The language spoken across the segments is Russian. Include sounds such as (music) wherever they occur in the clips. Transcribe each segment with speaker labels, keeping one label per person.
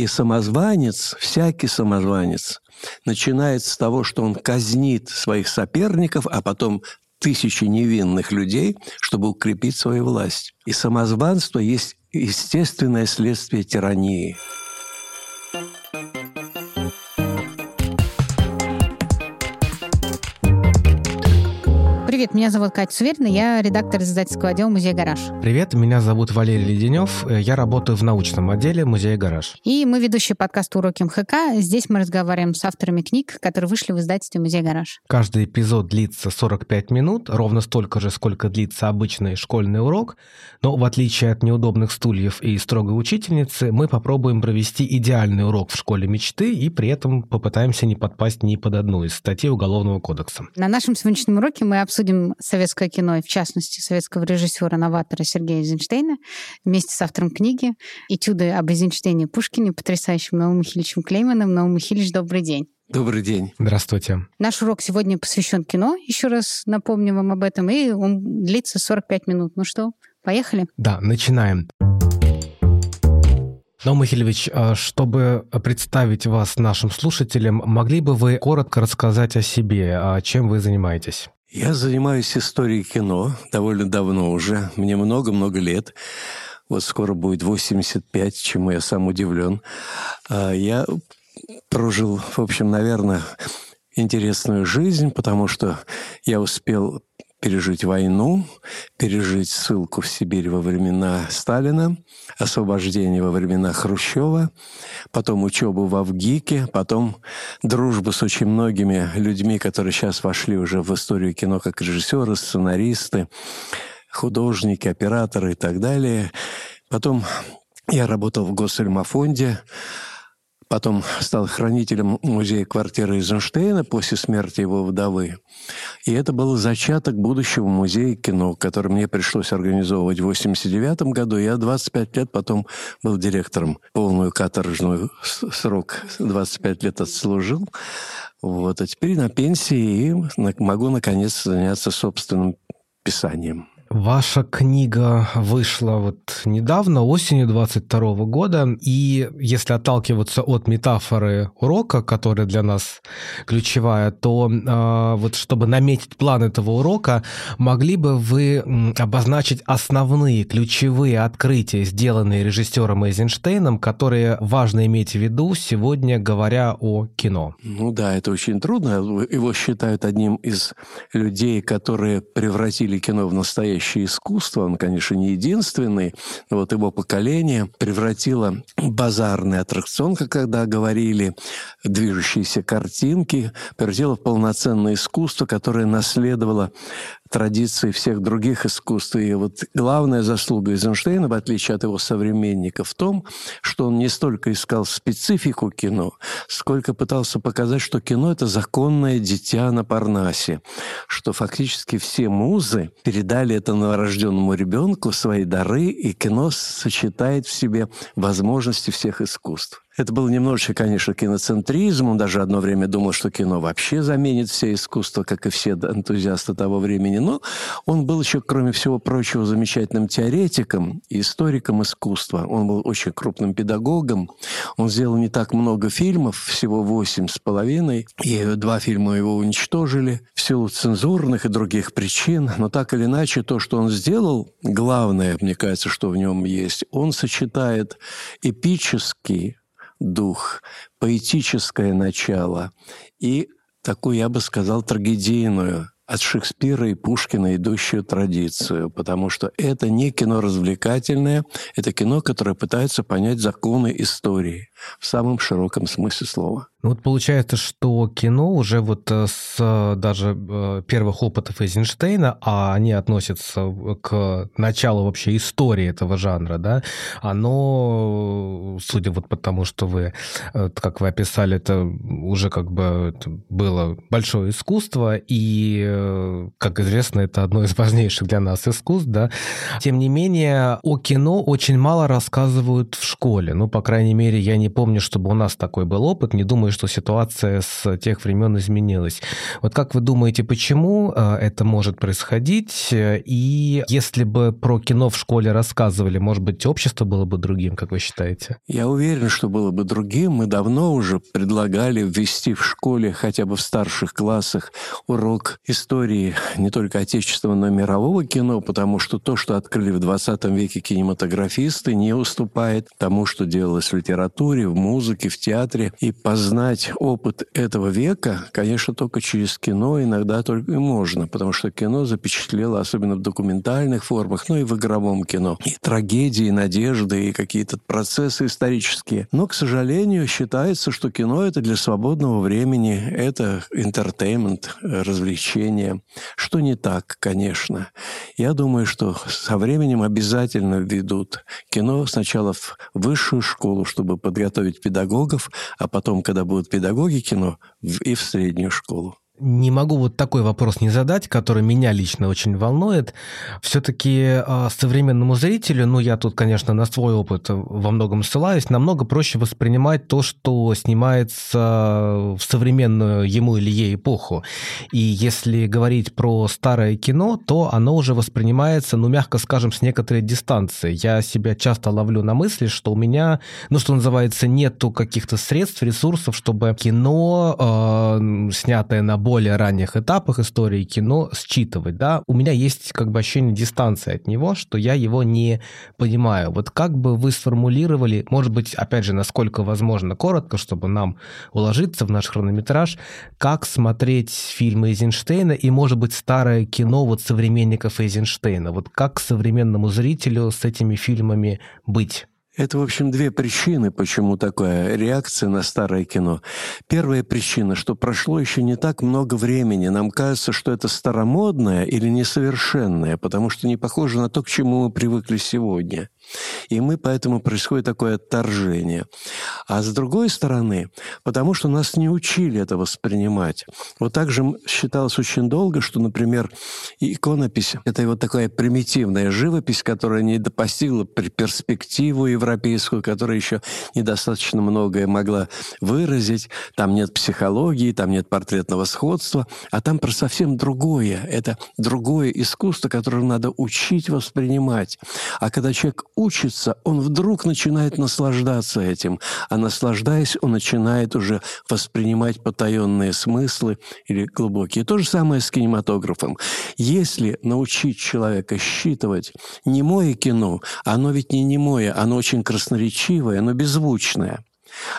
Speaker 1: И самозванец, всякий самозванец, начинает с того, что он казнит своих соперников, а потом тысячи невинных людей, чтобы укрепить свою власть. И самозванство есть естественное следствие тирании.
Speaker 2: Привет, меня зовут Катя Суверина, я редактор издательского отдела «Музей Гараж».
Speaker 3: Привет, меня зовут Валерий Леденев, я работаю в научном отделе «Музея Гараж».
Speaker 2: И мы ведущие подкаста «Уроки МХК». Здесь мы разговариваем с авторами книг, которые вышли в издательстве «Музей Гараж».
Speaker 3: Каждый эпизод длится 45 минут, ровно столько же, сколько длится обычный школьный урок, но в отличие от неудобных стульев и строгой учительницы, мы попробуем провести идеальный урок в школе мечты и при этом попытаемся не подпасть ни под одну из статей Уголовного кодекса.
Speaker 2: На нашем сегодняшнем уроке мы обсудим обсудим советское кино, и в частности советского режиссера-новатора Сергея Эйзенштейна вместе с автором книги «Этюды об Эйзенштейне и Пушкине» потрясающим Наумом Михайловичем Клейманом. Наум Михайлович, добрый день.
Speaker 1: Добрый день.
Speaker 3: Здравствуйте.
Speaker 2: Наш урок сегодня посвящен кино, еще раз напомню вам об этом, и он длится 45 минут. Ну что, поехали?
Speaker 3: Да, начинаем. Но, Михайлович, а чтобы представить вас нашим слушателям, могли бы вы коротко рассказать о себе, а чем вы занимаетесь?
Speaker 1: Я занимаюсь историей кино довольно давно уже. Мне много-много лет. Вот скоро будет 85, чему я сам удивлен. А я прожил, в общем, наверное, интересную жизнь, потому что я успел пережить войну, пережить ссылку в Сибирь во времена Сталина, освобождение во времена Хрущева, потом учебу в Авгике, потом дружбу с очень многими людьми, которые сейчас вошли уже в историю кино как режиссеры, сценаристы, художники, операторы и так далее. Потом я работал в Госальмафонде, Потом стал хранителем музея квартиры Эйзенштейна после смерти его вдовы. И это был зачаток будущего музея кино, который мне пришлось организовывать в 89 году. Я 25 лет потом был директором. Полную каторжную срок 25 лет отслужил. Вот. А теперь на пенсии и могу, наконец, заняться собственным писанием.
Speaker 3: Ваша книга вышла вот недавно, осенью 22 года, и если отталкиваться от метафоры урока, которая для нас ключевая, то э, вот чтобы наметить план этого урока, могли бы вы обозначить основные ключевые открытия, сделанные режиссером Эйзенштейном, которые важно иметь в виду сегодня, говоря о кино?
Speaker 1: Ну да, это очень трудно. Его считают одним из людей, которые превратили кино в настоящее настоящее искусство, он, конечно, не единственный, вот его поколение превратило базарный аттракцион, как когда говорили, движущиеся картинки, превратило в полноценное искусство, которое наследовало традиции всех других искусств. И вот главная заслуга Эйзенштейна, в отличие от его современников, в том, что он не столько искал специфику кино, сколько пытался показать, что кино — это законное дитя на Парнасе, что фактически все музы передали это новорожденному ребенку свои дары, и кино сочетает в себе возможности всех искусств. Это было немножечко, конечно, киноцентризм. Он даже одно время думал, что кино вообще заменит все искусства, как и все энтузиасты того времени. Но он был еще, кроме всего прочего, замечательным теоретиком и историком искусства. Он был очень крупным педагогом. Он сделал не так много фильмов, всего восемь с половиной. И два фильма его уничтожили в силу цензурных и других причин. Но так или иначе, то, что он сделал, главное, мне кажется, что в нем есть, он сочетает эпический дух, поэтическое начало и такую, я бы сказал, трагедийную от Шекспира и Пушкина идущую традицию, потому что это не кино развлекательное, это кино, которое пытается понять законы истории в самом широком смысле слова.
Speaker 3: Ну вот получается, что кино уже вот э, с э, даже э, первых опытов Эйзенштейна, а они относятся к началу вообще истории этого жанра, да, оно, судя вот потому, что вы, как вы описали, это уже как бы было большое искусство, и как известно, это одно из важнейших для нас искусств, да. Тем не менее, о кино очень мало рассказывают в школе. Ну, по крайней мере, я не помню, чтобы у нас такой был опыт. Не думаю, что ситуация с тех времен изменилась. Вот как вы думаете, почему э, это может происходить? И если бы про кино в школе рассказывали, может быть, общество было бы другим, как вы считаете?
Speaker 1: Я уверен, что было бы другим. Мы давно уже предлагали ввести в школе, хотя бы в старших классах, урок истории не только отечественного, но и мирового кино, потому что то, что открыли в 20 веке кинематографисты, не уступает тому, что делалось в литературе, в музыке, в театре. И познать опыт этого века, конечно, только через кино иногда только и можно, потому что кино запечатлело, особенно в документальных формах, ну и в игровом кино, и трагедии, и надежды, и какие-то процессы исторические. Но, к сожалению, считается, что кино — это для свободного времени, это интертеймент, развлечение, что не так, конечно. Я думаю, что со временем обязательно введут кино сначала в высшую школу, чтобы подготовить педагогов, а потом, когда будут педагоги кино, и в среднюю школу
Speaker 3: не могу вот такой вопрос не задать, который меня лично очень волнует. Все-таки а, современному зрителю, ну я тут, конечно, на свой опыт во многом ссылаюсь, намного проще воспринимать то, что снимается в современную ему или ей эпоху. И если говорить про старое кино, то оно уже воспринимается, ну мягко скажем, с некоторой дистанции. Я себя часто ловлю на мысли, что у меня, ну что называется, нету каких-то средств, ресурсов, чтобы кино, э, снятое на более ранних этапах истории кино считывать, да, у меня есть как бы ощущение дистанции от него, что я его не понимаю. Вот как бы вы сформулировали, может быть, опять же, насколько возможно, коротко, чтобы нам уложиться в наш хронометраж, как смотреть фильмы Эйзенштейна и, может быть, старое кино вот современников Эйзенштейна? Вот как современному зрителю с этими фильмами быть?
Speaker 1: Это, в общем, две причины, почему такая реакция на старое кино. Первая причина, что прошло еще не так много времени. Нам кажется, что это старомодное или несовершенное, потому что не похоже на то, к чему мы привыкли сегодня. И мы поэтому происходит такое отторжение. А с другой стороны, потому что нас не учили это воспринимать. Вот так же считалось очень долго, что, например, иконопись – это вот такая примитивная живопись, которая не допостигла перспективу европейскую, которая еще недостаточно многое могла выразить. Там нет психологии, там нет портретного сходства, а там про совсем другое. Это другое искусство, которое надо учить воспринимать. А когда человек учится, он вдруг начинает наслаждаться этим, а наслаждаясь, он начинает уже воспринимать потаенные смыслы или глубокие. То же самое с кинематографом. Если научить человека считывать немое кино, оно ведь не немое, оно очень красноречивое, оно беззвучное –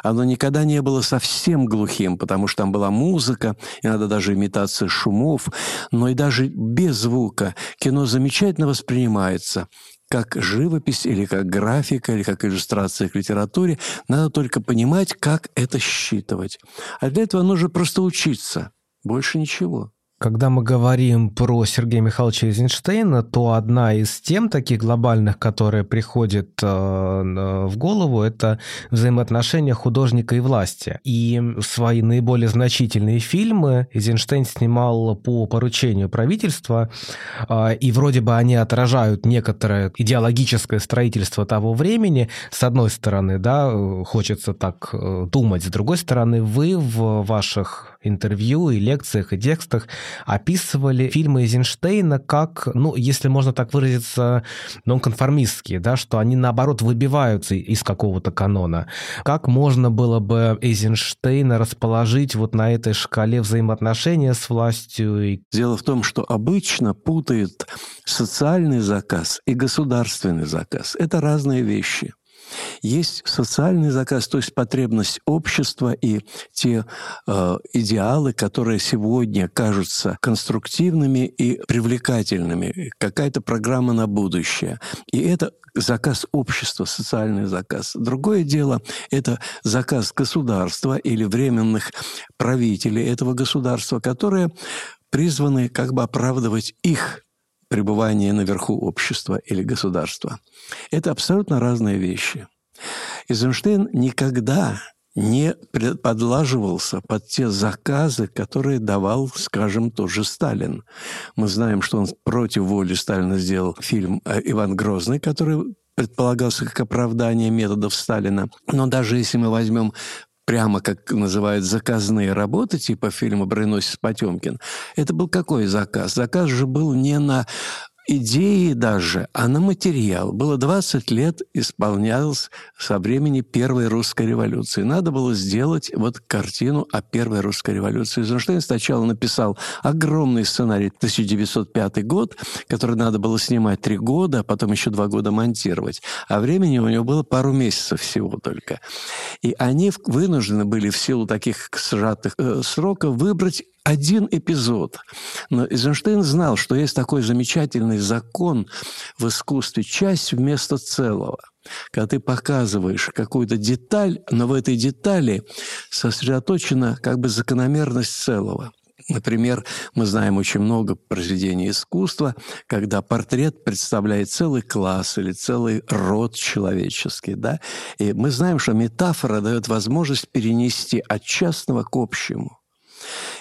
Speaker 1: оно никогда не было совсем глухим, потому что там была музыка, иногда даже имитация шумов, но и даже без звука кино замечательно воспринимается как живопись или как графика, или как иллюстрация к литературе. Надо только понимать, как это считывать. А для этого нужно просто учиться. Больше ничего.
Speaker 3: Когда мы говорим про Сергея Михайловича Эйзенштейна, то одна из тем таких глобальных, которая приходит э, в голову, это взаимоотношения художника и власти. И свои наиболее значительные фильмы Эйзенштейн снимал по поручению правительства, э, и вроде бы они отражают некоторое идеологическое строительство того времени. С одной стороны, да, хочется так э, думать, с другой стороны, вы в ваших интервью и лекциях и текстах описывали фильмы Эйзенштейна как, ну, если можно так выразиться, нонконформистские, да, что они, наоборот, выбиваются из какого-то канона. Как можно было бы Эйзенштейна расположить вот на этой шкале взаимоотношения с властью?
Speaker 1: Дело в том, что обычно путают социальный заказ и государственный заказ. Это разные вещи. Есть социальный заказ, то есть потребность общества и те э, идеалы, которые сегодня кажутся конструктивными и привлекательными, какая-то программа на будущее. И это заказ общества, социальный заказ. Другое дело – это заказ государства или временных правителей этого государства, которые призваны как бы оправдывать их пребывание наверху общества или государства. Это абсолютно разные вещи. Эйзенштейн никогда не подлаживался под те заказы, которые давал, скажем, тот же Сталин. Мы знаем, что он против воли Сталина сделал фильм э, «Иван Грозный», который предполагался как оправдание методов Сталина. Но даже если мы возьмем прямо, как называют, заказные работы, типа фильма «Броненосец Потемкин», это был какой заказ? Заказ же был не на идеи даже, а на материал. Было 20 лет, исполнялось со времени Первой русской революции. Надо было сделать вот картину о Первой русской революции. Эйзенштейн сначала написал огромный сценарий 1905 год, который надо было снимать три года, а потом еще два года монтировать. А времени у него было пару месяцев всего только. И они вынуждены были в силу таких сжатых э, сроков выбрать один эпизод. Но Эйзенштейн знал, что есть такой замечательный закон в искусстве – часть вместо целого. Когда ты показываешь какую-то деталь, но в этой детали сосредоточена как бы закономерность целого. Например, мы знаем очень много произведений искусства, когда портрет представляет целый класс или целый род человеческий. Да? И мы знаем, что метафора дает возможность перенести от частного к общему.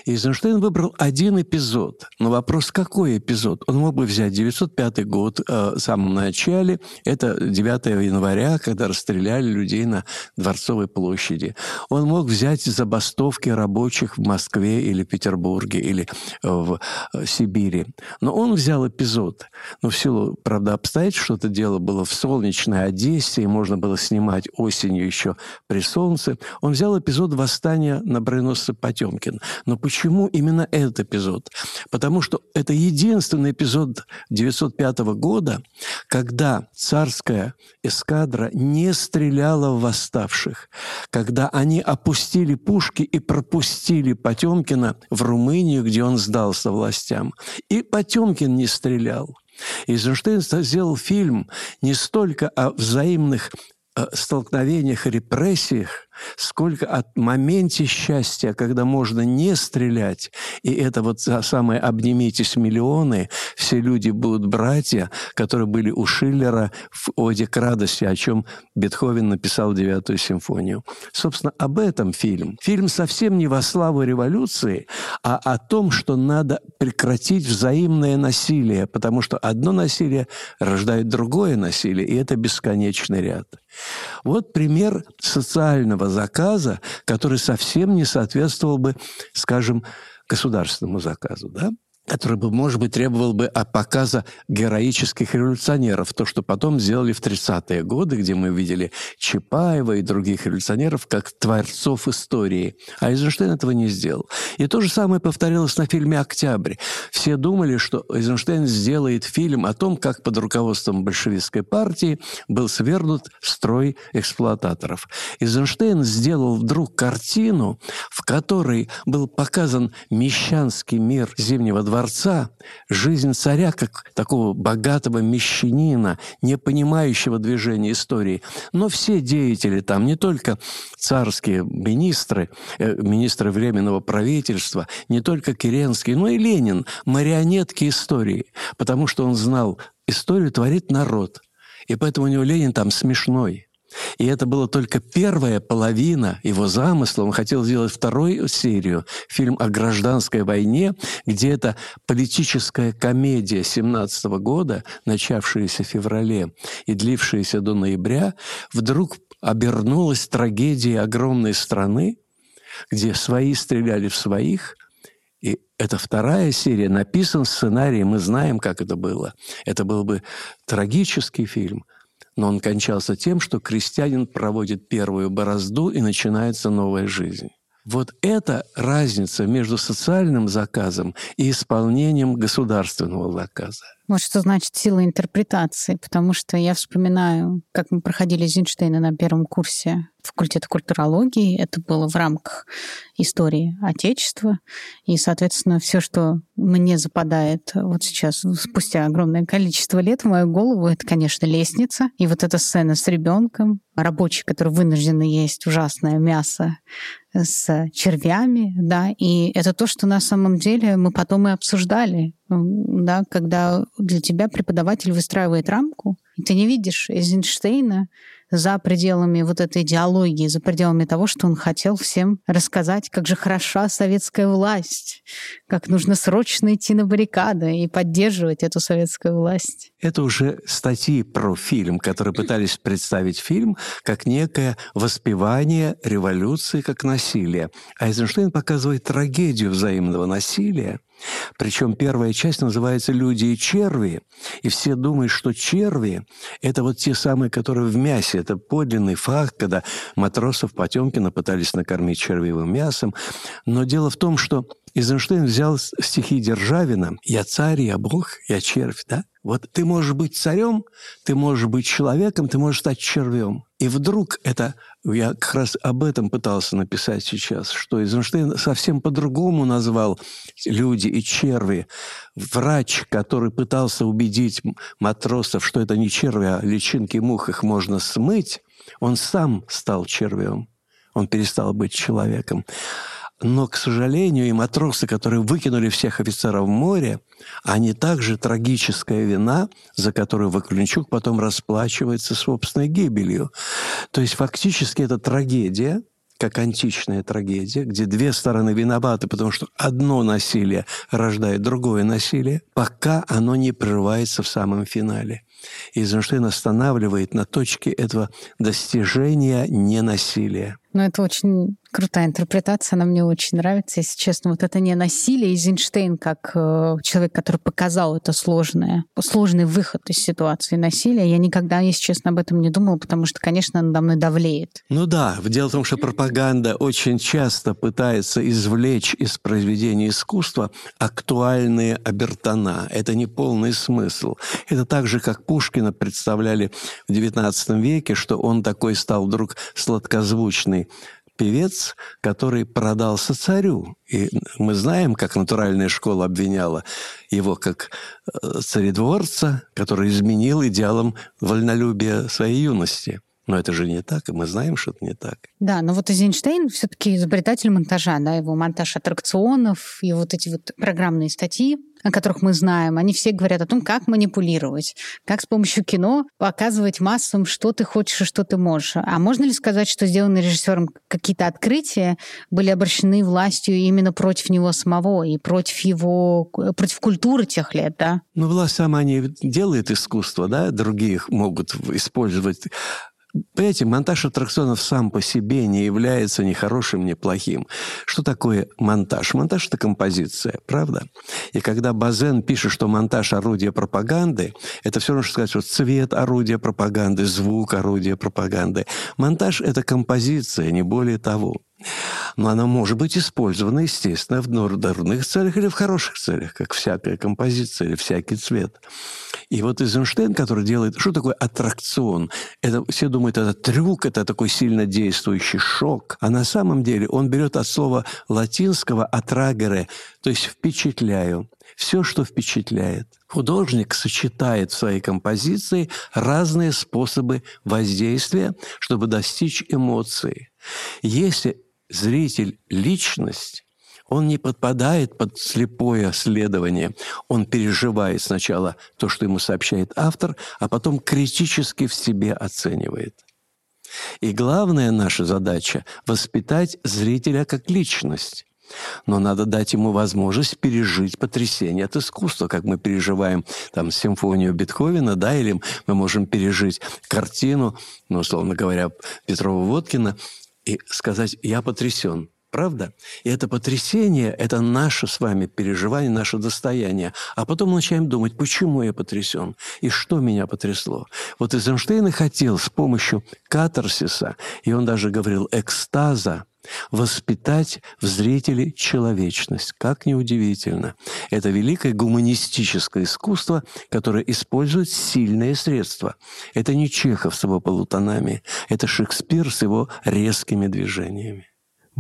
Speaker 1: Эйзенштейн выбрал один эпизод. Но вопрос, какой эпизод? Он мог бы взять 905 год э, в самом начале. Это 9 января, когда расстреляли людей на Дворцовой площади. Он мог взять забастовки рабочих в Москве или Петербурге или э, в э, Сибири. Но он взял эпизод. Но в силу, правда, обстоятельств, что это дело было в солнечной Одессе, и можно было снимать осенью еще при солнце, он взял эпизод восстания на броненосце Потемкин. Но почему именно этот эпизод? Потому что это единственный эпизод 905 года, когда царская эскадра не стреляла в восставших, когда они опустили пушки и пропустили Потемкина в Румынию, где он сдался властям. И Потемкин не стрелял. Эйзенштейн сделал фильм не столько о взаимных э, столкновениях и репрессиях, сколько от моменте счастья, когда можно не стрелять, и это вот самое «обнимитесь миллионы», все люди будут братья, которые были у Шиллера в «Оде к радости», о чем Бетховен написал девятую симфонию. Собственно, об этом фильм. Фильм совсем не во славу революции, а о том, что надо прекратить взаимное насилие, потому что одно насилие рождает другое насилие, и это бесконечный ряд. Вот пример социального заказа, который совсем не соответствовал бы, скажем, государственному заказу. Да? Который бы, может быть, требовал бы от показа героических революционеров. То, что потом сделали в 30-е годы, где мы видели Чапаева и других революционеров как творцов истории. А Эйзенштейн этого не сделал. И то же самое повторилось на фильме «Октябрь». Все думали, что Эйзенштейн сделает фильм о том, как под руководством большевистской партии был свергнут строй эксплуататоров. Эйзенштейн сделал вдруг картину, в которой был показан мещанский мир Зимнего дворца, жизнь царя как такого богатого мещанина, не понимающего движения истории. Но все деятели там, не только царские министры, э, министры Временного правительства, не только Керенский, но и Ленин, марионетки истории, потому что он знал, историю творит народ. И поэтому у него Ленин там смешной – и это была только первая половина его замысла. Он хотел сделать вторую серию, фильм о гражданской войне, где эта политическая комедия 17 года, начавшаяся в феврале и длившаяся до ноября, вдруг обернулась трагедией огромной страны, где свои стреляли в своих, и эта вторая серия, написан сценарий, мы знаем, как это было. Это был бы трагический фильм – но он кончался тем, что крестьянин проводит первую борозду и начинается новая жизнь. Вот это разница между социальным заказом и исполнением государственного заказа.
Speaker 2: Вот что значит сила интерпретации, потому что я вспоминаю, как мы проходили Зинштейна на первом курсе факультета культурологии. Это было в рамках истории Отечества. И, соответственно, все, что мне западает вот сейчас, спустя огромное количество лет в мою голову, это, конечно, лестница. И вот эта сцена с ребенком, рабочий, который вынужден есть ужасное мясо с червями, да, и это то, что на самом деле мы потом и обсуждали, да, когда для тебя преподаватель выстраивает рамку, и ты не видишь Эйзенштейна за пределами вот этой идеологии, за пределами того, что он хотел всем рассказать, как же хороша советская власть, как нужно срочно идти на баррикады и поддерживать эту советскую власть.
Speaker 1: Это уже статьи про фильм, которые пытались представить фильм как некое воспевание революции как насилия. А Эйзенштейн показывает трагедию взаимного насилия, причем первая часть называется «Люди и черви», и все думают, что черви – это вот те самые, которые в мясе. Это подлинный факт, когда матросов Потемкина пытались накормить червивым мясом. Но дело в том, что Эйзенштейн взял стихи Державина «Я царь, я бог, я червь», да? Вот ты можешь быть царем, ты можешь быть человеком, ты можешь стать червем. И вдруг это, я как раз об этом пытался написать сейчас, что Эйзенштейн совсем по-другому назвал люди и черви. Врач, который пытался убедить матросов, что это не черви, а личинки мух, их можно смыть, он сам стал червем. Он перестал быть человеком. Но, к сожалению, и матросы, которые выкинули всех офицеров в море, они также трагическая вина, за которую Вакуленчук потом расплачивается собственной гибелью. То есть фактически это трагедия, как античная трагедия, где две стороны виноваты, потому что одно насилие рождает другое насилие, пока оно не прерывается в самом финале. И Эйзенштейн останавливает на точке этого достижения ненасилия.
Speaker 2: Ну, это очень крутая интерпретация, она мне очень нравится, если честно. Вот это не насилие, Эйзенштейн, как э, человек, который показал это сложное, сложный выход из ситуации насилия, я никогда, если честно, об этом не думала, потому что, конечно, надо мной давлеет.
Speaker 1: Ну да, дело в том, что пропаганда очень часто пытается извлечь из произведения искусства актуальные обертона. Это не полный смысл. Это так же, как Пушкина представляли в XIX веке, что он такой стал вдруг сладкозвучный певец, который продался царю. И мы знаем, как натуральная школа обвиняла его как э, царедворца, который изменил идеалам вольнолюбия своей юности. Но это же не так, и мы знаем, что это не так.
Speaker 2: Да, но вот Эйзенштейн все-таки изобретатель монтажа, да, его монтаж аттракционов и вот эти вот программные статьи, о которых мы знаем, они все говорят о том, как манипулировать, как с помощью кино показывать массам, что ты хочешь и что ты можешь. А можно ли сказать, что сделанные режиссером какие-то открытия были обращены властью именно против него самого и против его, против культуры тех лет, да?
Speaker 1: Ну, власть сама не делает искусство, да, другие могут использовать Понимаете, монтаж аттракционов сам по себе не является ни хорошим, ни плохим. Что такое монтаж? Монтаж – это композиция, правда? И когда Базен пишет, что монтаж – орудие пропаганды, это все равно, что сказать, что цвет – орудие пропаганды, звук – орудие пропаганды. Монтаж – это композиция, не более того. Но она может быть использована, естественно, в дурных целях или в хороших целях, как всякая композиция или всякий цвет. И вот Эйзенштейн, который делает... Что такое аттракцион? Это, все думают, это трюк, это такой сильно действующий шок. А на самом деле он берет от слова латинского «атрагере», то есть «впечатляю». Все, что впечатляет. Художник сочетает в своей композиции разные способы воздействия, чтобы достичь эмоции. Если зритель – личность, он не подпадает под слепое следование. Он переживает сначала то, что ему сообщает автор, а потом критически в себе оценивает. И главная наша задача – воспитать зрителя как личность. Но надо дать ему возможность пережить потрясение от искусства, как мы переживаем там симфонию Бетховена, да, или мы можем пережить картину, ну, условно говоря, Петрова-Водкина, и сказать «я потрясен». Правда? И это потрясение – это наше с вами переживание, наше достояние. А потом начинаем думать, почему я потрясен и что меня потрясло. Вот Эйзенштейн и хотел с помощью катарсиса, и он даже говорил экстаза, воспитать в зрителе человечность. Как неудивительно. Это великое гуманистическое искусство, которое использует сильные средства. Это не Чехов с его полутонами, это Шекспир с его резкими движениями.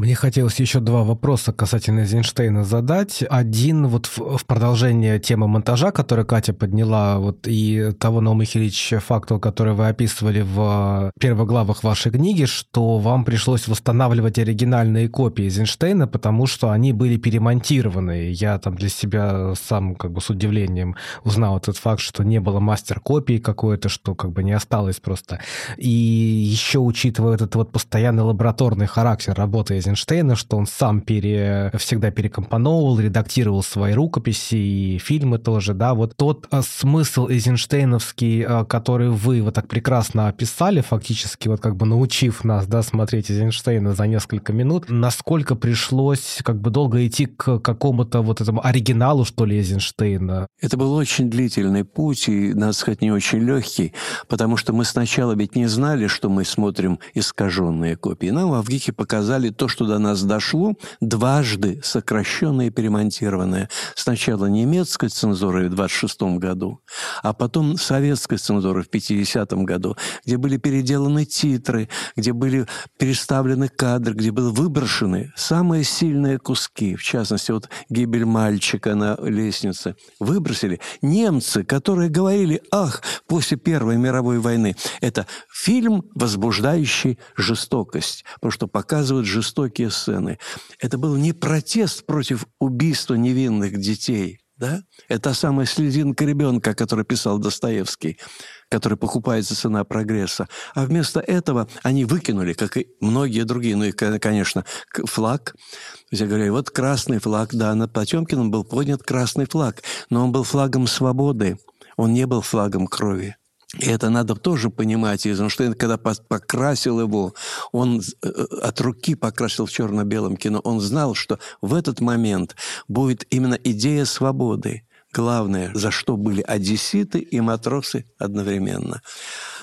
Speaker 3: Мне хотелось еще два вопроса касательно Эйзенштейна задать. Один вот в, в продолжение темы монтажа, которую Катя подняла, вот и того, Наум Михайлович, факту, который вы описывали в первых главах вашей книги, что вам пришлось восстанавливать оригинальные копии Эйзенштейна, потому что они были перемонтированы. Я там для себя сам как бы с удивлением узнал этот факт, что не было мастер-копии какой-то, что как бы не осталось просто. И еще учитывая этот вот постоянный лабораторный характер работы Эйзенштейна, Эйзенштейна, что он сам пере, всегда перекомпоновывал, редактировал свои рукописи и фильмы тоже, да, вот тот а, смысл эйзенштейновский, а, который вы вот так прекрасно описали, фактически вот как бы научив нас, да, смотреть Эйзенштейна за несколько минут, насколько пришлось как бы долго идти к какому-то вот этому оригиналу, что ли, Эйзенштейна?
Speaker 1: Это был очень длительный путь, и, надо сказать, не очень легкий, потому что мы сначала ведь не знали, что мы смотрим искаженные копии. Нам в Авгике показали то, что до нас дошло, дважды сокращенное и перемонтированное. Сначала немецкой цензурой в 26 году, а потом советской цензурой в 50 году, где были переделаны титры, где были переставлены кадры, где были выброшены самые сильные куски, в частности, вот гибель мальчика на лестнице, выбросили. Немцы, которые говорили, ах, после Первой мировой войны, это фильм, возбуждающий жестокость, потому что показывает жестокость жестокие сцены. Это был не протест против убийства невинных детей, да? Это самая слезинка ребенка, который писал Достоевский, который покупается цена прогресса. А вместо этого они выкинули, как и многие другие, ну и, конечно, флаг. Я говорю, вот красный флаг, да, над Потемкиным был поднят красный флаг, но он был флагом свободы, он не был флагом крови. И это надо тоже понимать. Эйзенштейн, когда покрасил его, он э, от руки покрасил в черно-белом кино, он знал, что в этот момент будет именно идея свободы. Главное, за что были одесситы и матросы одновременно.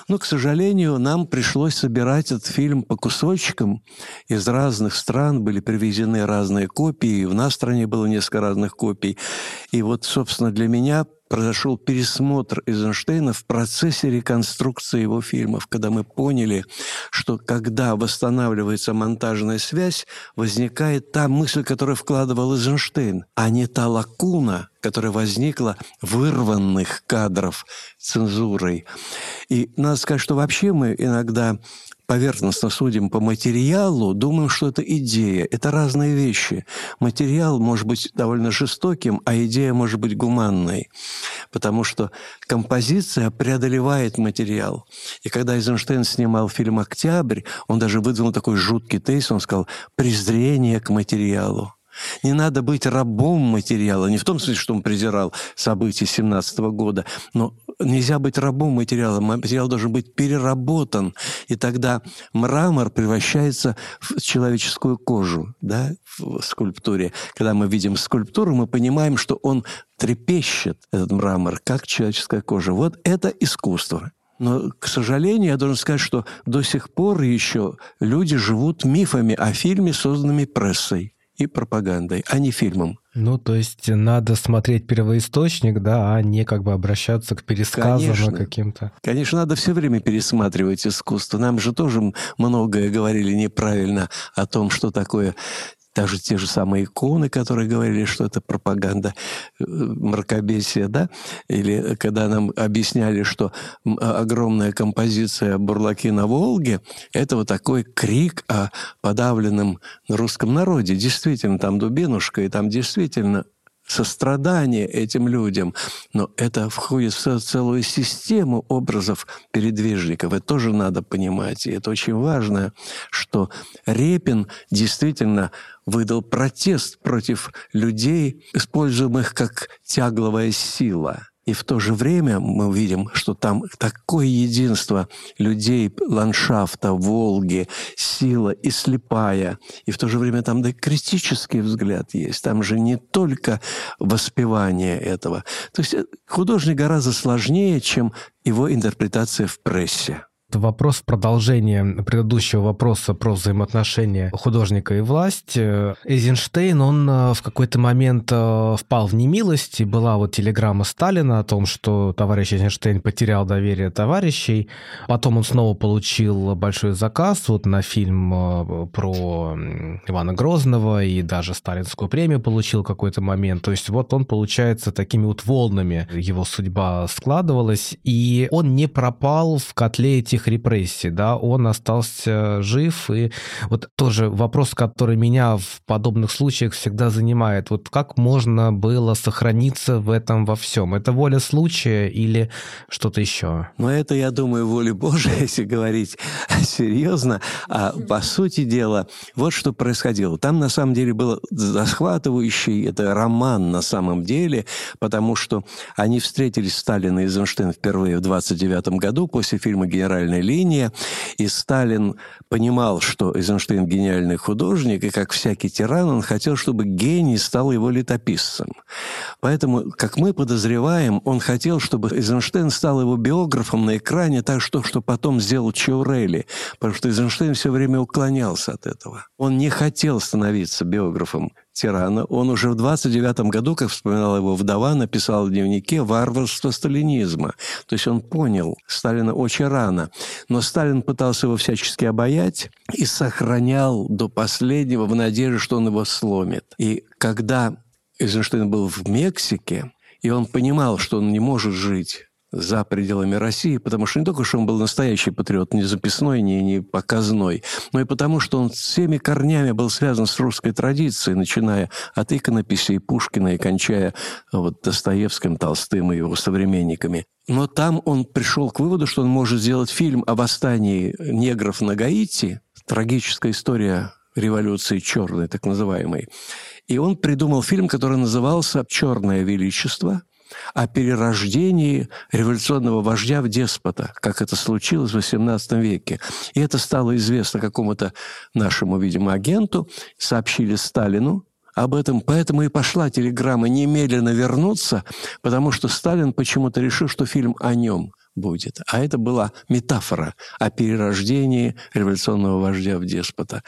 Speaker 1: Но, к сожалению, нам пришлось собирать этот фильм по кусочкам. Из разных стран были привезены разные копии. В нашей стране было несколько разных копий. И вот, собственно, для меня произошел пересмотр Эйзенштейна в процессе реконструкции его фильмов, когда мы поняли, что когда восстанавливается монтажная связь, возникает та мысль, которую вкладывал Эйзенштейн, а не та лакуна, которая возникла вырванных кадров цензурой. И надо сказать, что вообще мы иногда поверхностно судим по материалу, думаем, что это идея. Это разные вещи. Материал может быть довольно жестоким, а идея может быть гуманной. Потому что композиция преодолевает материал. И когда Эйзенштейн снимал фильм «Октябрь», он даже выдвинул такой жуткий тейс, он сказал «презрение к материалу». Не надо быть рабом материала, не в том смысле, что он презирал события 17 года, но нельзя быть рабом материала. Материал должен быть переработан, и тогда мрамор превращается в человеческую кожу да, в скульптуре. Когда мы видим скульптуру, мы понимаем, что он трепещет, этот мрамор, как человеческая кожа. Вот это искусство. Но, к сожалению, я должен сказать, что до сих пор еще люди живут мифами о фильме, созданными прессой и пропагандой, а не фильмом.
Speaker 3: Ну, то есть надо смотреть первоисточник, да, а не как бы обращаться к пересказам каким-то.
Speaker 1: Конечно, надо все время пересматривать искусство. Нам же тоже многое говорили неправильно о том, что такое даже те же самые иконы, которые говорили, что это пропаганда э, мракобесия, да, или когда нам объясняли, что огромная композиция «Бурлаки на Волге» — это вот такой крик о подавленном русском народе. Действительно, там Дубинушка, и там действительно сострадание этим людям. Но это входит в целую систему образов передвижников. Это тоже надо понимать. И это очень важно, что Репин действительно выдал протест против людей, используемых как тягловая сила. И в то же время мы видим, что там такое единство людей, ландшафта, Волги, сила и слепая. И в то же время там да, критический взгляд есть. Там же не только воспевание этого. То есть художник гораздо сложнее, чем его интерпретация в прессе.
Speaker 3: Вопрос продолжения предыдущего вопроса про взаимоотношения художника и власть. Эйзенштейн, он э, в какой-то момент э, впал в немилость, и была вот телеграмма Сталина о том, что товарищ Эйзенштейн потерял доверие товарищей. Потом он снова получил большой заказ вот на фильм э, про Ивана Грозного, и даже сталинскую премию получил какой-то момент. То есть вот он, получается, такими вот волнами его судьба складывалась, и он не пропал в котле этих этих репрессий, да, он остался жив, и вот тоже вопрос, который меня в подобных случаях всегда занимает, вот как можно было сохраниться в этом во всем? Это воля случая или что-то еще?
Speaker 1: Ну, это, я думаю, воля Божия, (laughs) если говорить (laughs) серьезно. А по сути дела, вот что происходило. Там, на самом деле, был захватывающий, это роман на самом деле, потому что они встретились, Сталин и Эйзенштейн, впервые в 29 году после фильма «Генеральный гениальная линия, и Сталин понимал, что Эйзенштейн гениальный художник, и как всякий тиран, он хотел, чтобы гений стал его летописцем. Поэтому, как мы подозреваем, он хотел, чтобы Эйзенштейн стал его биографом на экране, так что, что потом сделал Чаурели, потому что Эйзенштейн все время уклонялся от этого. Он не хотел становиться биографом тирана. Он уже в 29 году, как вспоминала его вдова, написал в дневнике «Варварство сталинизма». То есть он понял Сталина очень рано. Но Сталин пытался его всячески обаять и сохранял до последнего в надежде, что он его сломит. И когда Эйзенштейн был в Мексике, и он понимал, что он не может жить за пределами России, потому что не только что он был настоящий патриот, не записной, не, не показной, но и потому, что он всеми корнями был связан с русской традицией, начиная от иконописей Пушкина и кончая вот, Достоевским, Толстым и его современниками. Но там он пришел к выводу, что он может сделать фильм о восстании негров на Гаити, трагическая история революции черной, так называемой. И он придумал фильм, который назывался «Черное величество», о перерождении революционного вождя в деспота, как это случилось в XVIII веке. И это стало известно какому-то нашему, видимо, агенту, сообщили Сталину, об этом, поэтому и пошла телеграмма немедленно вернуться, потому что Сталин почему-то решил, что фильм о нем будет. А это была метафора о перерождении революционного вождя в деспота.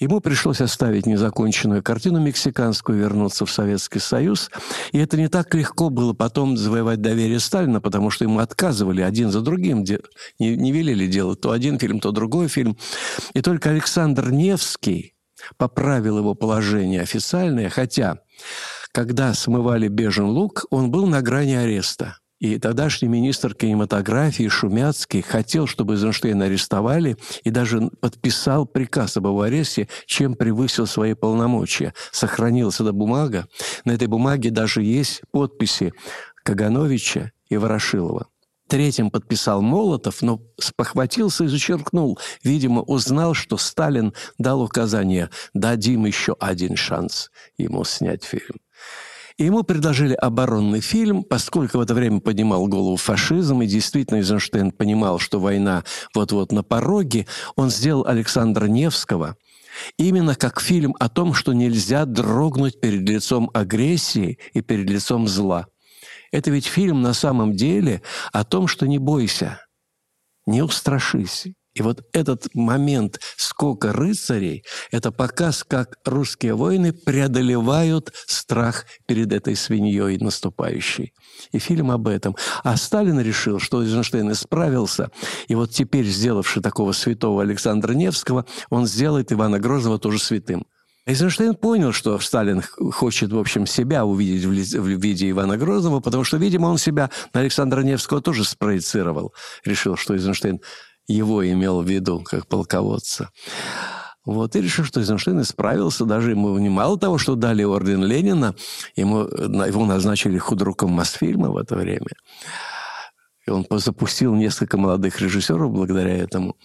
Speaker 1: Ему пришлось оставить незаконченную картину мексиканскую, вернуться в Советский Союз. И это не так легко было потом завоевать доверие Сталина, потому что ему отказывали один за другим, не, не велели делать то один фильм, то другой фильм. И только Александр Невский поправил его положение официальное, хотя когда смывали «Бежен лук», он был на грани ареста. И тогдашний министр кинематографии Шумяцкий хотел, чтобы Эйзенштейна арестовали, и даже подписал приказ об его аресте, чем превысил свои полномочия. Сохранилась эта бумага. На этой бумаге даже есть подписи Кагановича и Ворошилова. Третьим подписал Молотов, но спохватился и зачеркнул. Видимо, узнал, что Сталин дал указание «дадим еще один шанс ему снять фильм». И ему предложили оборонный фильм, поскольку в это время поднимал голову фашизм, и действительно Эйзенштейн понимал, что война вот-вот на пороге, он сделал Александра Невского именно как фильм о том, что нельзя дрогнуть перед лицом агрессии и перед лицом зла. Это ведь фильм на самом деле о том, что не бойся, не устрашись, и вот этот момент скока рыцарей – это показ, как русские воины преодолевают страх перед этой свиньей наступающей. И фильм об этом. А Сталин решил, что Эйзенштейн исправился, и вот теперь, сделавший такого святого Александра Невского, он сделает Ивана Грозного тоже святым. Эйзенштейн понял, что Сталин хочет, в общем, себя увидеть в, ли, в виде Ивана Грозного, потому что, видимо, он себя на Александра Невского тоже спроецировал. Решил, что Эйзенштейн его имел в виду как полководца. Вот, и решил, что Эйзенштейн исправился. Даже ему не мало того, что дали орден Ленина, ему, его назначили худруком Мосфильма в это время. И он запустил несколько молодых режиссеров благодаря этому.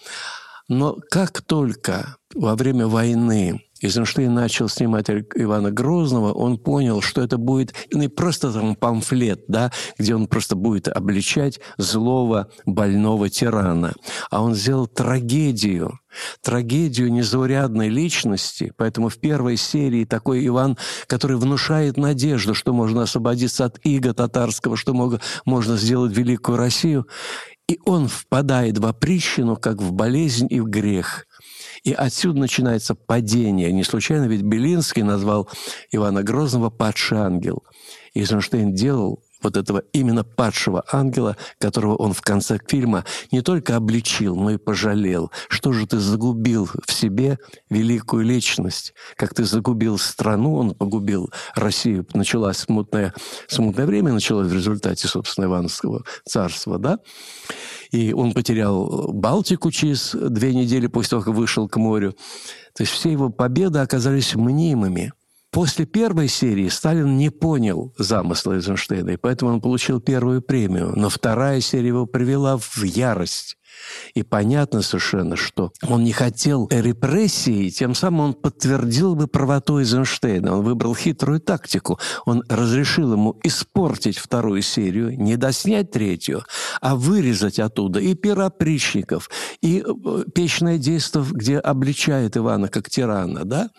Speaker 1: Но как только во время войны Эйзенштейн начал снимать Ивана Грозного, он понял, что это будет не просто там памфлет, да, где он просто будет обличать злого, больного тирана, а он сделал трагедию, трагедию незаурядной личности. Поэтому в первой серии такой Иван, который внушает надежду, что можно освободиться от иго татарского, что можно сделать великую Россию. И он впадает в опричину, как в болезнь и в грех. И отсюда начинается падение. Не случайно ведь Белинский назвал Ивана Грозного «падший ангел». И Эйзенштейн делал вот этого именно падшего ангела, которого он в конце фильма не только обличил, но и пожалел. Что же ты загубил в себе великую личность? Как ты загубил страну, он погубил Россию. Началось смутное, смутное время, началось в результате, собственно, Ивановского царства, да? И он потерял Балтику через две недели после того, как вышел к морю. То есть все его победы оказались мнимыми. После первой серии Сталин не понял замысла Эйзенштейна, и поэтому он получил первую премию. Но вторая серия его привела в ярость. И понятно совершенно, что он не хотел репрессии, тем самым он подтвердил бы правоту Эйзенштейна. Он выбрал хитрую тактику. Он разрешил ему испортить вторую серию, не доснять третью, а вырезать оттуда и пиропричников, и э, печное действо, где обличает Ивана как тирана, да?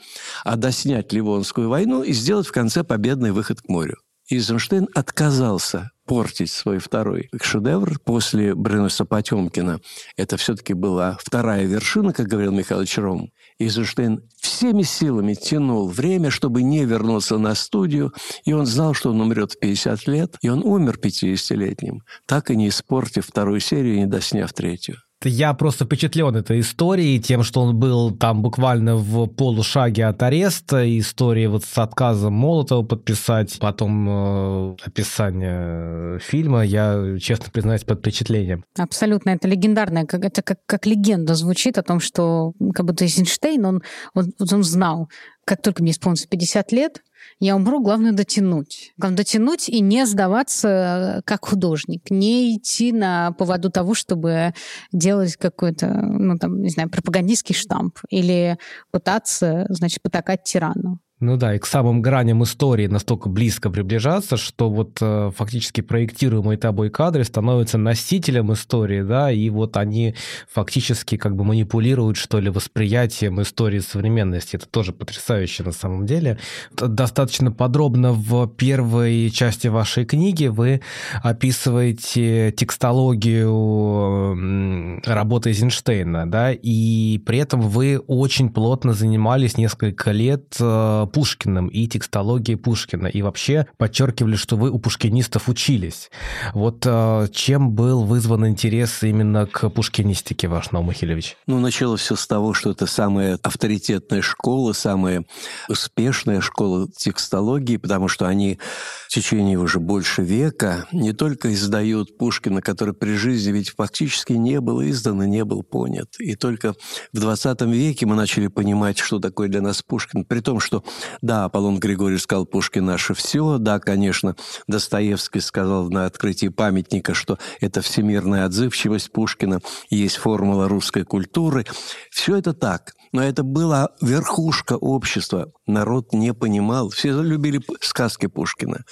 Speaker 1: а доснять Ливонскую войну и сделать в конце победный выход к морю. Эйзенштейн отказался портить свой второй шедевр после Бренуса Потемкина. Это все-таки была вторая вершина, как говорил Михаил Чером. Эйзенштейн всеми силами тянул время, чтобы не вернуться на студию, и он знал, что он умрет в 50 лет, и он умер 50-летним, так и не испортив вторую серию и не досняв третью.
Speaker 3: Я просто впечатлен этой историей, тем, что он был там буквально в полушаге от ареста, истории вот с отказом Молотова подписать, потом э, описание фильма, я, честно признаюсь, под впечатлением.
Speaker 2: Абсолютно, это легендарное, как, это как, как легенда звучит о том, что как будто Эйзенштейн, он, он, он знал, как только мне исполнится 50 лет, я умру, главное дотянуть. Главное дотянуть и не сдаваться как художник, не идти на поводу того, чтобы делать какой-то, ну там, не знаю, пропагандистский штамп или пытаться, значит, потакать тирану.
Speaker 3: Ну да, и к самым граням истории настолько близко приближаться, что вот э, фактически проектируемые тобой кадры становятся носителем истории, да, и вот они фактически как бы манипулируют, что ли, восприятием истории современности. Это тоже потрясающе на самом деле. Достаточно подробно в первой части вашей книги вы описываете текстологию работы Эйзенштейна, да, и при этом вы очень плотно занимались несколько лет э, Пушкиным и текстологией Пушкина. И вообще подчеркивали, что вы у пушкинистов учились. Вот э, чем был вызван интерес именно к пушкинистике ваш, Наум Михайлович?
Speaker 1: Ну, начало все с того, что это самая авторитетная школа, самая успешная школа текстологии, потому что они в течение уже больше века не только издают Пушкина, который при жизни ведь фактически не был издан и не был понят. И только в 20 веке мы начали понимать, что такое для нас Пушкин, при том, что да, Аполлон Григорьевич сказал, Пушкин наше все. Да, конечно, Достоевский сказал на открытии памятника, что это всемирная отзывчивость Пушкина, есть формула русской культуры. Все это так. Но это была верхушка общества. Народ не понимал. Все любили сказки Пушкина.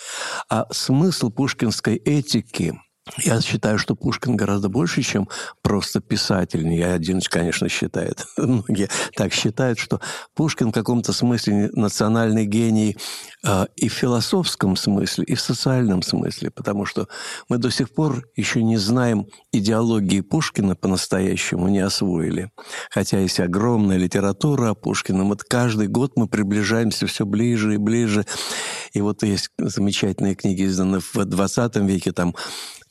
Speaker 1: А смысл пушкинской этики – я считаю, что Пушкин гораздо больше, чем просто писатель. Я один, конечно, считает. (laughs) Многие так считают, что Пушкин в каком-то смысле национальный гений и в философском смысле, и в социальном смысле, потому что мы до сих пор еще не знаем идеологии Пушкина по-настоящему, не освоили. Хотя есть огромная литература о Пушкине. Вот каждый год мы приближаемся все ближе и ближе. И вот есть замечательные книги, изданные в 20 веке, там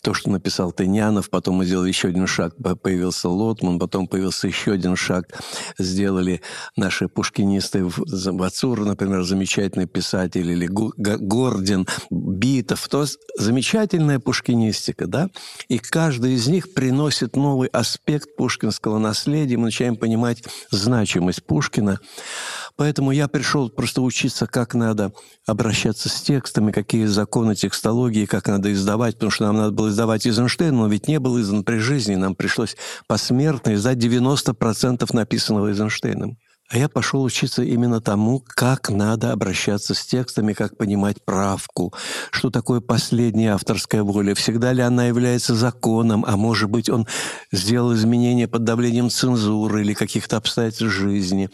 Speaker 1: то, что написал Тынянов, потом мы сделали еще один шаг, появился Лотман, потом появился еще один шаг, сделали наши пушкинисты, Вацур, например, замечательный писатель, или Гордин, Битов, то замечательная пушкинистика, да, и каждый из них приносит новый аспект пушкинского наследия, мы начинаем понимать значимость Пушкина, Поэтому я пришел просто учиться, как надо обращаться с текстами, какие законы текстологии, как надо издавать, потому что нам надо было издавать Эйзенштейн, но ведь не был издан при жизни, нам пришлось посмертно издать 90% написанного Эйзенштейном. А я пошел учиться именно тому, как надо обращаться с текстами, как понимать правку, что такое последняя авторская воля, всегда ли она является законом, а может быть он сделал изменения под давлением цензуры или каких-то обстоятельств жизни.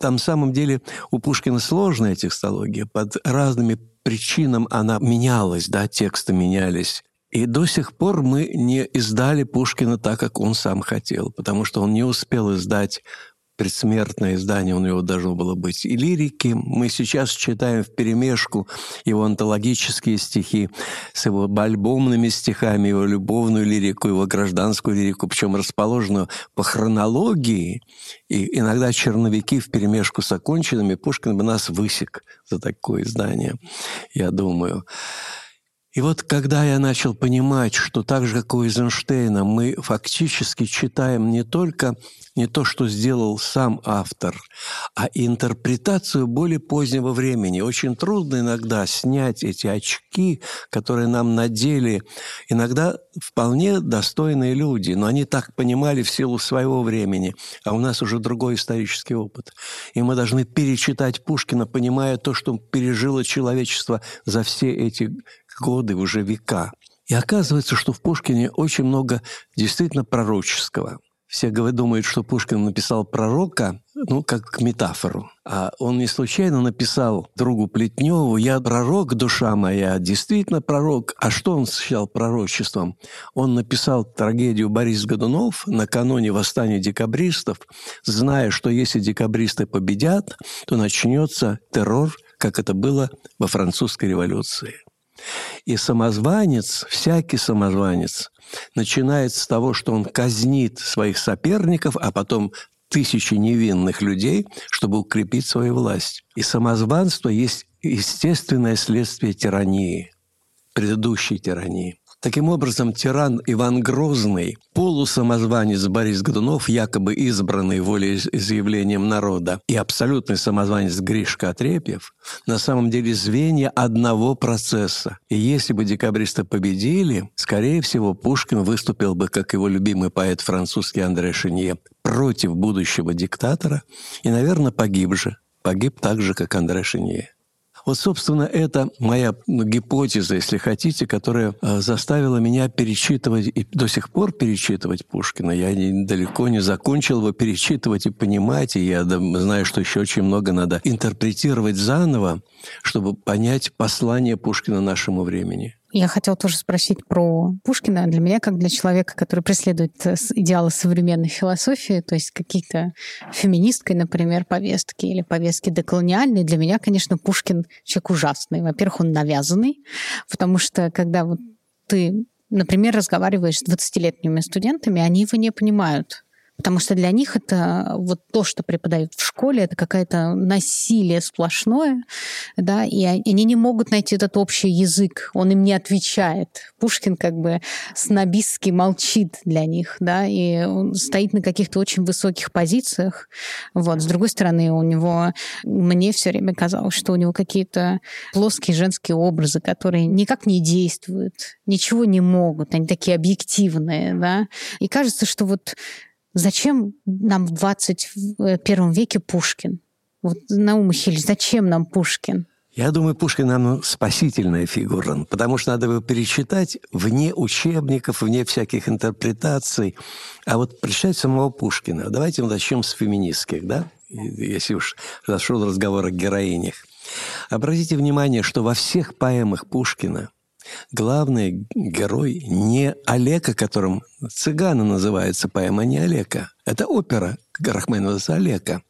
Speaker 1: Там, на самом деле, у Пушкина сложная текстология. Под разными причинам она менялась, да, тексты менялись. И до сих пор мы не издали Пушкина так, как он сам хотел, потому что он не успел издать предсмертное издание у него должно было быть. И лирики мы сейчас читаем в перемешку его антологические стихи с его альбомными стихами, его любовную лирику, его гражданскую лирику, причем расположенную по хронологии. И иногда черновики в перемешку с оконченными Пушкин бы нас высек за такое издание, я думаю. И вот когда я начал понимать, что так же, как у Эйзенштейна, мы фактически читаем не только не то, что сделал сам автор, а интерпретацию более позднего времени. Очень трудно иногда снять эти очки, которые нам надели иногда вполне достойные люди, но они так понимали в силу своего времени, а у нас уже другой исторический опыт. И мы должны перечитать Пушкина, понимая то, что пережило человечество за все эти годы, уже века. И оказывается, что в Пушкине очень много действительно пророческого. Все думают, что Пушкин написал пророка, ну, как метафору. А он не случайно написал другу Плетневу «Я пророк, душа моя, действительно пророк». А что он считал пророчеством? Он написал трагедию Борис Годунов накануне восстания декабристов, зная, что если декабристы победят, то начнется террор, как это было во французской революции. И самозванец, всякий самозванец, начинает с того, что он казнит своих соперников, а потом тысячи невинных людей, чтобы укрепить свою власть. И самозванство есть естественное следствие тирании, предыдущей тирании. Таким образом, тиран Иван Грозный, полусамозванец Борис Годунов, якобы избранный волеизъявлением народа, и абсолютный самозванец Гришка Отрепьев, на самом деле звенья одного процесса. И если бы декабристы победили, скорее всего, Пушкин выступил бы, как его любимый поэт французский Андре Шинье, против будущего диктатора и, наверное, погиб же. Погиб так же, как Андре Шинье. Вот, собственно, это моя гипотеза, если хотите, которая э, заставила меня перечитывать и до сих пор перечитывать Пушкина. Я далеко не закончил его перечитывать и понимать, и я знаю, что еще очень много надо интерпретировать заново, чтобы понять послание Пушкина нашему времени.
Speaker 2: Я хотела тоже спросить про Пушкина. Для меня, как для человека, который преследует э, идеалы современной философии, то есть какие-то феминисткой, например, повестки или повестки деколониальные, для меня, конечно, Пушкин человек ужасный. Во-первых, он навязанный, потому что когда вот ты например, разговариваешь с 20-летними студентами, они его не понимают. Потому что для них это вот то, что преподают в школе, это какое-то насилие сплошное, да, и они не могут найти этот общий язык, он им не отвечает. Пушкин как бы снобистски молчит для них, да, и он стоит на каких-то очень высоких позициях. Вот. С другой стороны, у него, мне все время казалось, что у него какие-то плоские женские образы, которые никак не действуют, ничего не могут, они такие объективные, да. И кажется, что вот Зачем нам в 21 веке Пушкин? Вот, Наум Хиль, зачем нам Пушкин?
Speaker 1: Я думаю, Пушкин нам спасительная фигура, потому что надо его перечитать вне учебников, вне всяких интерпретаций. А вот прочитать самого Пушкина. Давайте мы начнем с феминистских, да? Если уж зашел разговор о героинях. Обратите внимание, что во всех поэмах Пушкина главный герой не Олега, которым «Цыгана» называется поэма, не Олега. Это опера Рахманинова Олега.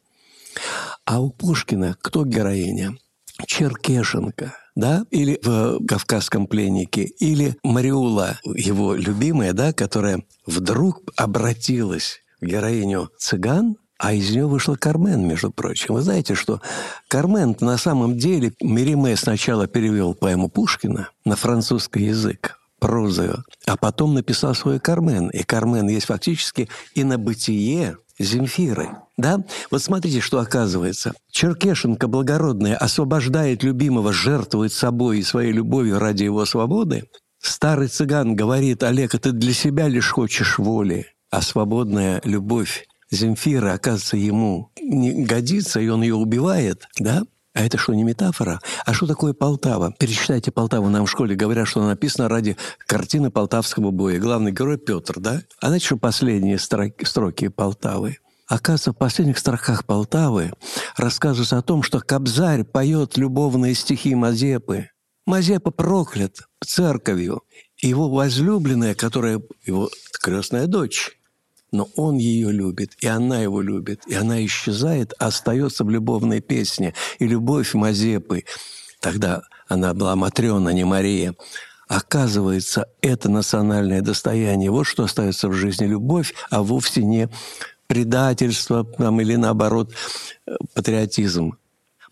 Speaker 1: А у Пушкина кто героиня? Черкешенко, да, или в «Кавказском пленнике», или Мариула, его любимая, да, которая вдруг обратилась в героиню цыган, а из нее вышла Кармен, между прочим. Вы знаете, что Кармен на самом деле Мериме сначала перевел поэму Пушкина на французский язык, прозою, а потом написал свой Кармен. И Кармен есть фактически и на бытие Земфиры. Да? Вот смотрите, что оказывается. Черкешенко благородная освобождает любимого, жертвует собой и своей любовью ради его свободы. Старый цыган говорит, Олег, ты для себя лишь хочешь воли, а свободная любовь Земфира, оказывается, ему не годится, и он ее убивает, да? А это что, не метафора? А что такое Полтава? Перечитайте Полтаву. Нам в школе говорят, что она написана ради картины Полтавского боя. Главный герой Петр, да? А знаете, что последние строки, строки Полтавы? Оказывается, в последних строках Полтавы рассказывается о том, что Кобзарь поет любовные стихи Мазепы. Мазепа проклят церковью. его возлюбленная, которая его крестная дочь, но он ее любит, и она его любит, и она исчезает, а остается в любовной песне. И любовь Мазепы, тогда она была Матрена, не Мария, оказывается, это национальное достояние. Вот что остается в жизни любовь, а вовсе не предательство там, или наоборот патриотизм.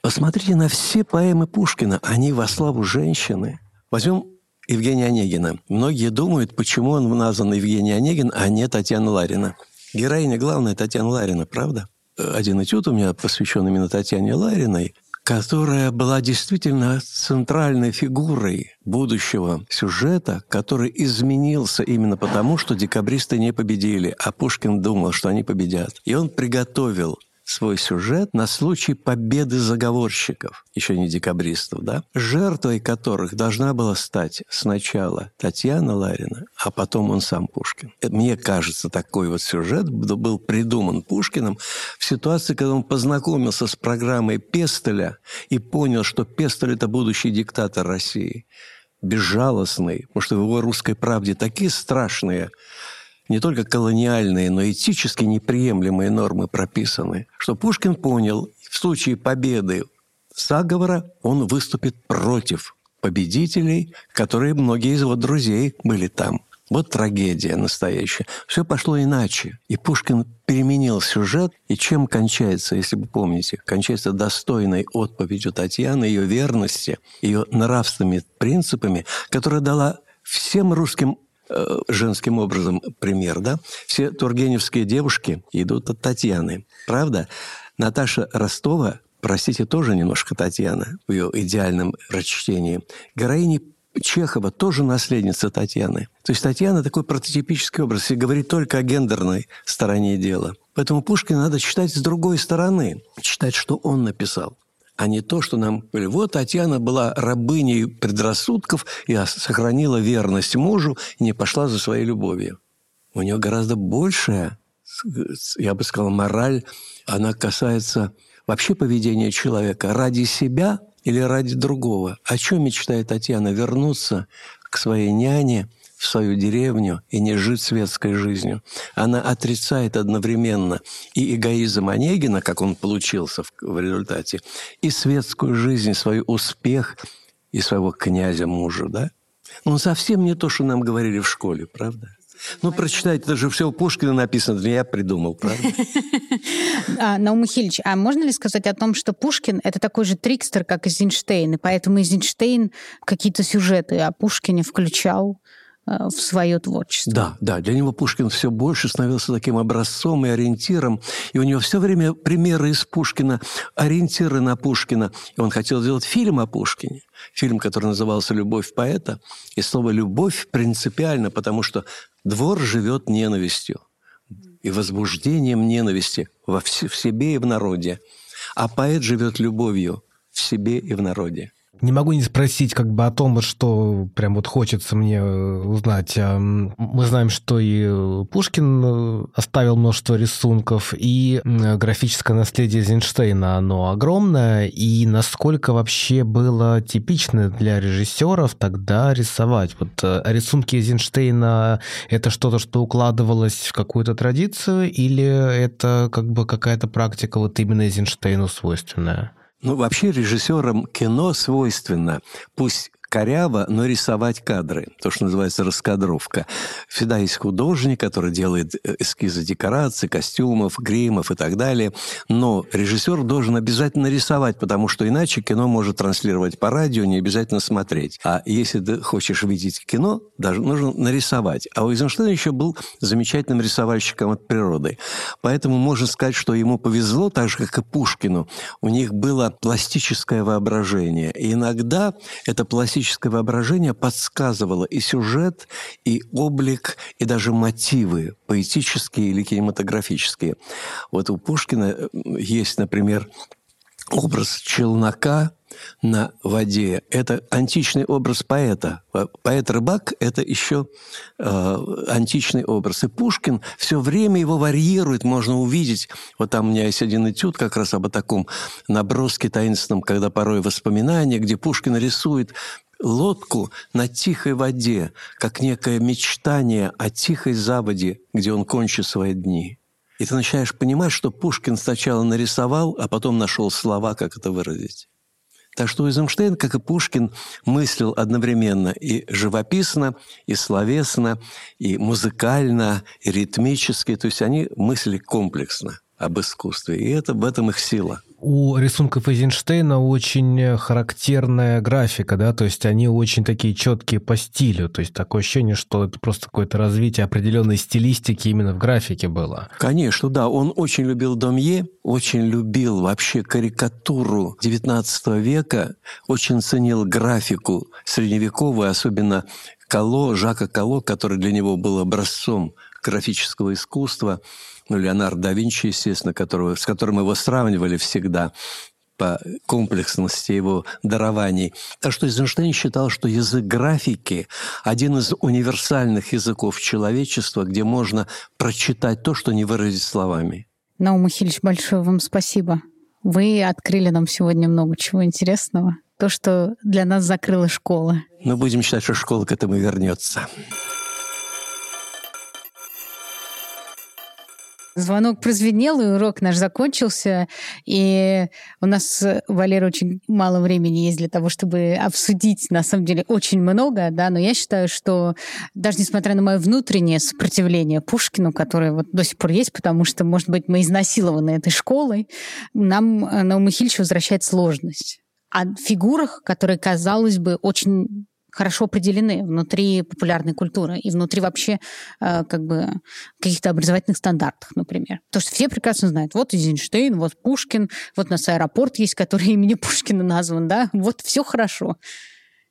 Speaker 1: Посмотрите на все поэмы Пушкина, они во славу женщины. Возьмем Евгения Онегина. Многие думают, почему он назван Евгений Онегин, а не Татьяна Ларина. Героиня главная Татьяна Ларина, правда? Один этюд у меня посвящен именно Татьяне Лариной, которая была действительно центральной фигурой будущего сюжета, который изменился именно потому, что декабристы не победили, а Пушкин думал, что они победят. И он приготовил свой сюжет на случай победы заговорщиков, еще не декабристов, да, жертвой которых должна была стать сначала Татьяна Ларина, а потом он сам Пушкин. Э, мне кажется, такой вот сюжет был придуман Пушкиным в ситуации, когда он познакомился с программой Пестеля и понял, что Пестель – это будущий диктатор России безжалостный, потому что в его русской правде такие страшные не только колониальные, но и этически неприемлемые нормы прописаны, что Пушкин понял, в случае победы заговора он выступит против победителей, которые многие из его друзей были там. Вот трагедия настоящая. Все пошло иначе. И Пушкин переменил сюжет. И чем кончается, если вы помните? Кончается достойной отповедью Татьяны, ее верности, ее нравственными принципами, которая дала всем русским Э, женским образом пример, да? Все тургеневские девушки идут от Татьяны, правда? Наташа Ростова, простите, тоже немножко Татьяна в ее идеальном прочтении. Героини Чехова тоже наследница Татьяны. То есть Татьяна такой прототипический образ и говорит только о гендерной стороне дела. Поэтому Пушкина надо читать с другой стороны, читать, что он написал а не то, что нам говорили. Вот Татьяна была рабыней предрассудков и сохранила верность мужу и не пошла за своей любовью. У нее гораздо большая, я бы сказал, мораль. Она касается вообще поведения человека ради себя или ради другого. О чем мечтает Татьяна? Вернуться к своей няне, в свою деревню и не жить светской жизнью. Она отрицает одновременно и эгоизм Онегина, как он получился в, в результате, и светскую жизнь, свой успех и своего князя мужа, да? Он совсем не то, что нам говорили в школе, правда? Ну, прочитайте, это же все у Пушкина написано, это я придумал, правда? (laughs)
Speaker 2: а, Наум Михайлович, а можно ли сказать о том, что Пушкин — это такой же трикстер, как Эйзенштейн, и поэтому Эйзенштейн какие-то сюжеты о Пушкине включал в свое творчество.
Speaker 1: Да, да, для него Пушкин все больше становился таким образцом и ориентиром, и у него все время примеры из Пушкина, ориентиры на Пушкина. И он хотел сделать фильм о Пушкине, фильм, который назывался «Любовь поэта», и слово «любовь» принципиально, потому что двор живет ненавистью и возбуждением ненависти во в себе и в народе, а поэт живет любовью в себе и в народе.
Speaker 3: Не могу не спросить как бы о том, что прям вот хочется мне э, узнать. Мы знаем, что и Пушкин э, оставил множество рисунков, и графическое наследие Эйзенштейна, оно огромное, и насколько вообще было типично для режиссеров тогда рисовать. Вот э, рисунки Эйзенштейна — это что-то, что укладывалось в какую-то традицию, или это как бы какая-то практика вот именно Эйзенштейну свойственная?
Speaker 1: Ну, вообще режиссерам кино свойственно, пусть коряво, но рисовать кадры, то, что называется раскадровка. Всегда есть художник, который делает э, эскизы декораций, костюмов, гримов и так далее, но режиссер должен обязательно рисовать, потому что иначе кино может транслировать по радио, не обязательно смотреть. А если ты хочешь видеть кино, даже нужно нарисовать. А у Эйзенштейна еще был замечательным рисовальщиком от природы. Поэтому можно сказать, что ему повезло, так же, как и Пушкину. У них было пластическое воображение. И иногда это пластическое пластическое воображение подсказывало и сюжет, и облик, и даже мотивы поэтические или кинематографические. Вот у Пушкина есть, например, образ челнока, на воде. Это античный образ поэта. Поэт-рыбак – это еще э, античный образ. И Пушкин все время его варьирует, можно увидеть. Вот там у меня есть один этюд как раз об таком наброске таинственном, когда порой воспоминания, где Пушкин рисует лодку на тихой воде, как некое мечтание о тихой заводе, где он кончит свои дни. И ты начинаешь понимать, что Пушкин сначала нарисовал, а потом нашел слова, как это выразить. Так что Эйзенштейн, как и Пушкин, мыслил одновременно и живописно, и словесно, и музыкально, и ритмически. То есть они мыслили комплексно об искусстве. И это в этом их сила
Speaker 3: у рисунков Эйзенштейна очень характерная графика, да, то есть они очень такие четкие по стилю, то есть такое ощущение, что это просто какое-то развитие определенной стилистики именно в графике было.
Speaker 1: Конечно, да, он очень любил Домье, очень любил вообще карикатуру XIX века, очень ценил графику средневековую, особенно Кало, Жака Кало, который для него был образцом графического искусства – ну, Леонардо да Винчи, естественно, которого, с которым его сравнивали всегда по комплексности его дарований. Так что Эйзенштейн считал, что язык графики – один из универсальных языков человечества, где можно прочитать то, что не выразить словами.
Speaker 2: Наум Михайлович, большое вам спасибо. Вы открыли нам сегодня много чего интересного. То, что для нас закрыла школа.
Speaker 1: Мы будем считать, что школа к этому вернется.
Speaker 2: Звонок прозвенел, и урок наш закончился. И у нас, Валера, очень мало времени есть для того, чтобы обсудить, на самом деле, очень много, да, но я считаю, что даже несмотря на мое внутреннее сопротивление Пушкину, которое вот до сих пор есть, потому что, может быть, мы изнасилованы этой школой, нам на Михильевич возвращает сложность о фигурах, которые, казалось бы, очень хорошо определены внутри популярной культуры и внутри вообще э, как бы каких-то образовательных стандартов, например. Потому что все прекрасно знают, вот Эйзенштейн, вот Пушкин, вот у нас аэропорт есть, который (laughs) имени Пушкина назван, да, вот все хорошо.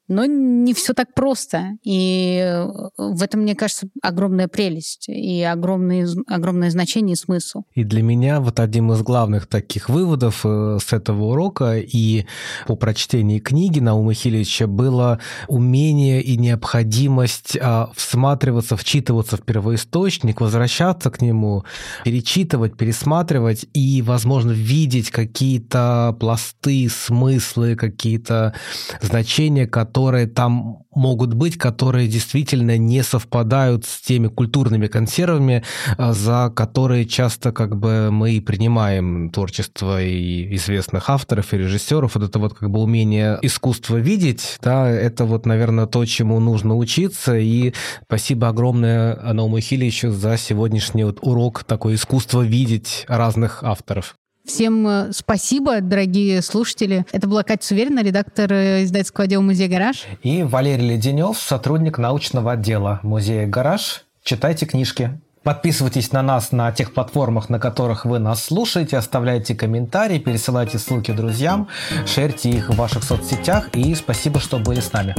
Speaker 2: Но не все так просто. И э, в этом, мне кажется, огромная прелесть и огромное, огромное значение и смысл.
Speaker 3: И для меня вот одним из главных таких выводов э, с этого урока и по прочтении книги Наума Хилевича было умение и необходимость а, всматриваться, вчитываться в первоисточник, возвращаться к нему, перечитывать, пересматривать и, возможно, видеть какие-то пласты, смыслы, какие-то значения, которые которые там могут быть, которые действительно не совпадают с теми культурными консервами, а, за которые часто как бы мы принимаем творчество и известных авторов и режиссеров. Вот это вот как бы умение искусства видеть, да, это вот, наверное, то, чему нужно учиться. И спасибо огромное Анауму Хиличу за сегодняшний вот урок такой искусство видеть разных авторов.
Speaker 2: Всем э, спасибо, дорогие слушатели. Это была Катя Суверина, редактор э, издательского отдела музея «Гараж».
Speaker 3: И Валерий Леденев, сотрудник научного отдела музея «Гараж». Читайте книжки. Подписывайтесь на нас на тех платформах, на которых вы нас слушаете, оставляйте комментарии, пересылайте ссылки друзьям, шерьте их в ваших соцсетях и спасибо, что были с нами.